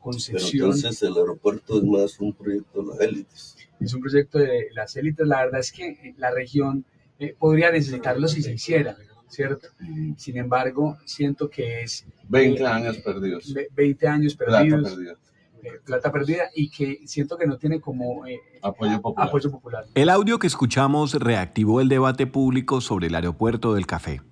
concesión. entonces el aeropuerto es más un proyecto de las élites. Es un proyecto de las élites. La verdad es que la región eh, podría necesitarlo si se hiciera, ¿cierto? Sin embargo, siento que es... 20 años perdidos. 20 años perdidos. Plata perdida. Eh, plata perdida y que siento que no tiene como eh, Apoyo popular. apoyo popular. El audio que escuchamos reactivó el debate público sobre el aeropuerto del café,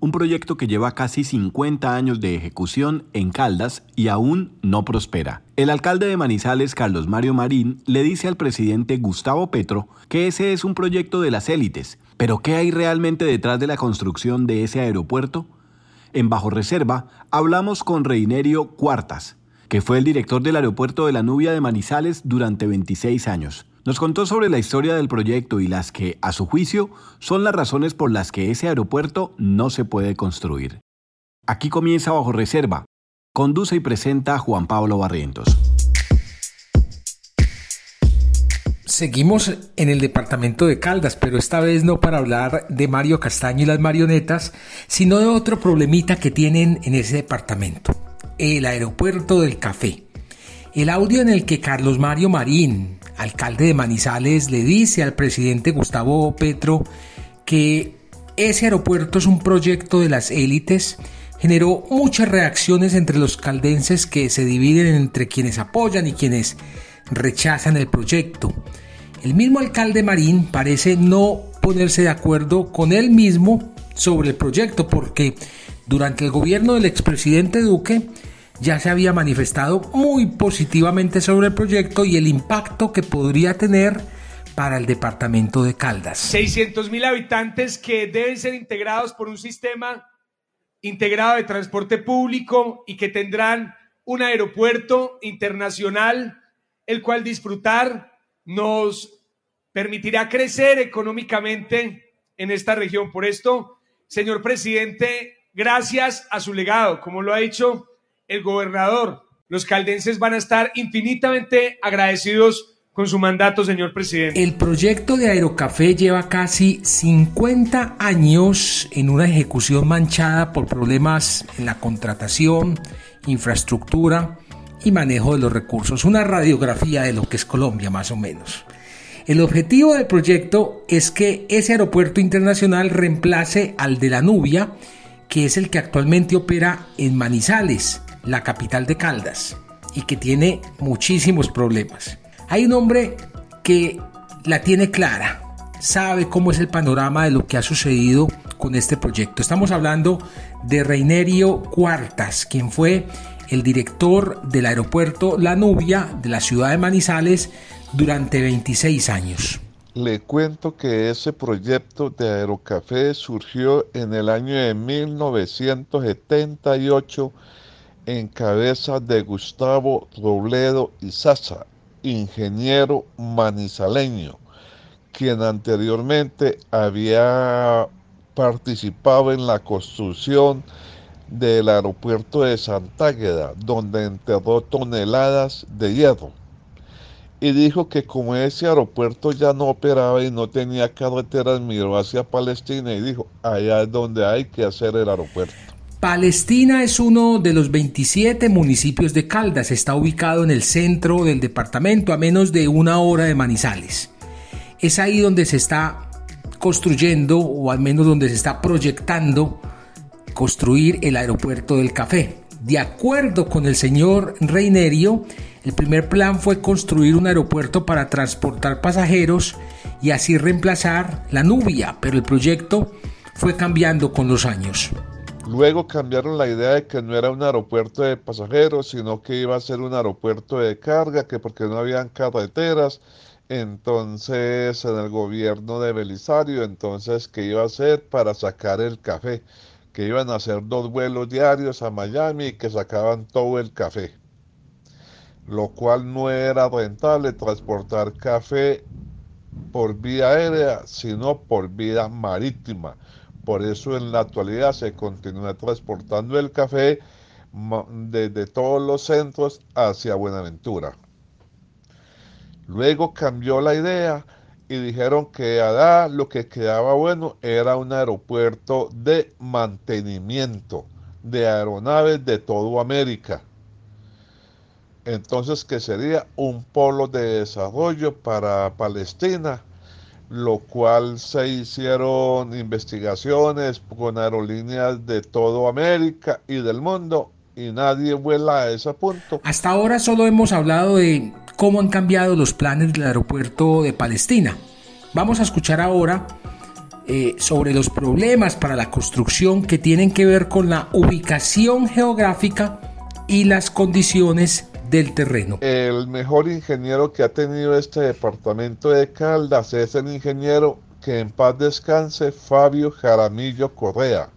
un proyecto que lleva casi 50 años de ejecución en Caldas y aún no prospera. El alcalde de Manizales, Carlos Mario Marín, le dice al presidente Gustavo Petro que ese es un proyecto de las élites, pero ¿qué hay realmente detrás de la construcción de ese aeropuerto? En Bajo Reserva hablamos con Reinerio Cuartas, que fue el director del aeropuerto de la Nubia de Manizales durante 26 años. Nos contó sobre la historia del proyecto y las que, a su juicio, son las razones por las que ese aeropuerto no se puede construir. Aquí comienza Bajo Reserva. Conduce y presenta Juan Pablo Barrientos. Seguimos en el departamento de Caldas, pero esta vez no para hablar de Mario Castaño y las marionetas, sino de otro problemita que tienen en ese departamento, el aeropuerto del café. El audio en el que Carlos Mario Marín, alcalde de Manizales, le dice al presidente Gustavo Petro que ese aeropuerto es un proyecto de las élites, generó muchas reacciones entre los caldenses que se dividen entre quienes apoyan y quienes rechazan el proyecto. El mismo alcalde Marín parece no ponerse de acuerdo con él mismo sobre el proyecto porque durante el gobierno del expresidente Duque ya se había manifestado muy positivamente sobre el proyecto y el impacto que podría tener para el departamento de Caldas. 600 mil habitantes que deben ser integrados por un sistema integrado de transporte público y que tendrán un aeropuerto internacional, el cual disfrutar nos permitirá crecer económicamente en esta región. Por esto, señor presidente, gracias a su legado, como lo ha dicho el gobernador, los caldenses van a estar infinitamente agradecidos con su mandato, señor presidente. El proyecto de Aerocafé lleva casi 50 años en una ejecución manchada por problemas en la contratación, infraestructura y manejo de los recursos. Una radiografía de lo que es Colombia, más o menos. El objetivo del proyecto es que ese aeropuerto internacional reemplace al de la Nubia, que es el que actualmente opera en Manizales, la capital de Caldas, y que tiene muchísimos problemas. Hay un hombre que la tiene clara, sabe cómo es el panorama de lo que ha sucedido con este proyecto. Estamos hablando de Reinerio Cuartas, quien fue el director del aeropuerto La Nubia de la ciudad de Manizales durante 26 años. Le cuento que ese proyecto de Aerocafé surgió en el año de 1978 en cabeza de Gustavo Robledo Izaza, ingeniero manizaleño, quien anteriormente había participado en la construcción del aeropuerto de Santágueda, donde enterró toneladas de hierro. Y dijo que como ese aeropuerto ya no operaba y no tenía carreteras, miró hacia Palestina y dijo, allá es donde hay que hacer el aeropuerto. Palestina es uno de los 27 municipios de Caldas, está ubicado en el centro del departamento a menos de una hora de Manizales. Es ahí donde se está construyendo o al menos donde se está proyectando construir el aeropuerto del café. De acuerdo con el señor Reinerio, el primer plan fue construir un aeropuerto para transportar pasajeros y así reemplazar la Nubia, pero el proyecto fue cambiando con los años. Luego cambiaron la idea de que no era un aeropuerto de pasajeros, sino que iba a ser un aeropuerto de carga, que porque no habían carreteras. Entonces, en el gobierno de Belisario, entonces, ¿qué iba a hacer para sacar el café? Que iban a hacer dos vuelos diarios a Miami y que sacaban todo el café. Lo cual no era rentable transportar café por vía aérea, sino por vía marítima por eso en la actualidad se continúa transportando el café desde todos los centros hacia Buenaventura. Luego cambió la idea y dijeron que allá lo que quedaba bueno era un aeropuerto de mantenimiento de aeronaves de toda América. entonces que sería un polo de desarrollo para Palestina, lo cual se hicieron investigaciones con aerolíneas de toda América y del mundo y nadie vuela a ese punto. Hasta ahora solo hemos hablado de cómo han cambiado los planes del aeropuerto de Palestina. Vamos a escuchar ahora eh, sobre los problemas para la construcción que tienen que ver con la ubicación geográfica y las condiciones del terreno. El mejor ingeniero que ha tenido este departamento de Caldas es el ingeniero que en paz descanse Fabio Jaramillo Correa,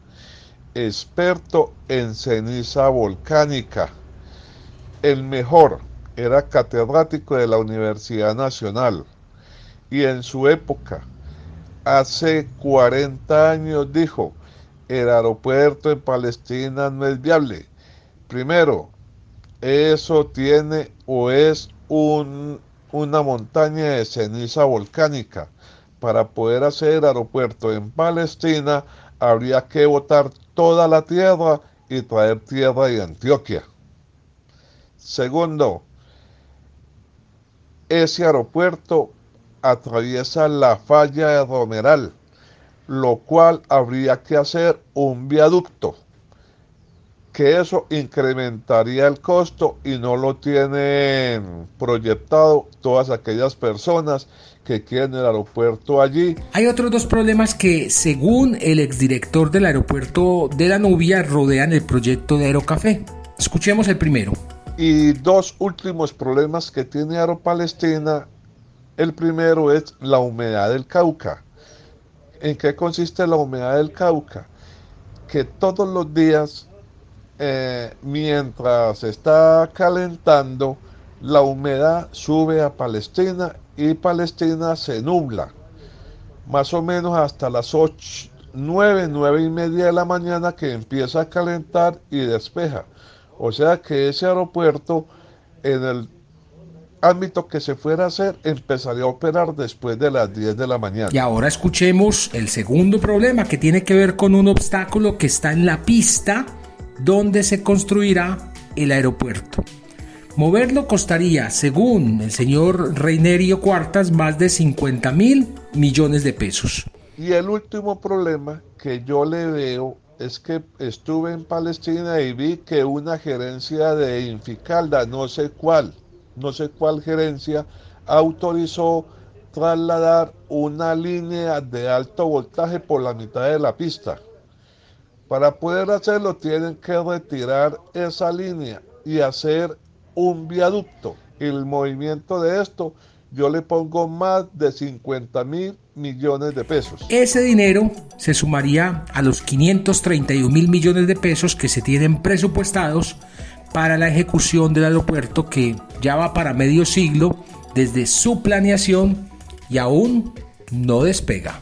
experto en ceniza volcánica. El mejor era catedrático de la Universidad Nacional y en su época, hace 40 años, dijo, el aeropuerto en Palestina no es viable. Primero, eso tiene o es un, una montaña de ceniza volcánica. Para poder hacer aeropuerto en Palestina habría que botar toda la tierra y traer tierra de Antioquia. Segundo, ese aeropuerto atraviesa la falla de Romeral, lo cual habría que hacer un viaducto que eso incrementaría el costo y no lo tienen proyectado todas aquellas personas que quieren el aeropuerto allí. Hay otros dos problemas que, según el exdirector del aeropuerto de la Nubia, rodean el proyecto de Aerocafé. Escuchemos el primero. Y dos últimos problemas que tiene Aeropalestina. El primero es la humedad del Cauca. ¿En qué consiste la humedad del Cauca? Que todos los días eh, mientras está calentando, la humedad sube a Palestina y Palestina se nubla. Más o menos hasta las 8, 9, 9 y media de la mañana que empieza a calentar y despeja. O sea que ese aeropuerto en el ámbito que se fuera a hacer empezaría a operar después de las 10 de la mañana. Y ahora escuchemos el segundo problema que tiene que ver con un obstáculo que está en la pista donde se construirá el aeropuerto. Moverlo costaría, según el señor Reinerio Cuartas, más de 50 mil millones de pesos. Y el último problema que yo le veo es que estuve en Palestina y vi que una gerencia de Inficalda, no sé cuál, no sé cuál gerencia, autorizó trasladar una línea de alto voltaje por la mitad de la pista. Para poder hacerlo tienen que retirar esa línea y hacer un viaducto. El movimiento de esto yo le pongo más de 50 mil millones de pesos. Ese dinero se sumaría a los 531 mil millones de pesos que se tienen presupuestados para la ejecución del aeropuerto que ya va para medio siglo desde su planeación y aún no despega.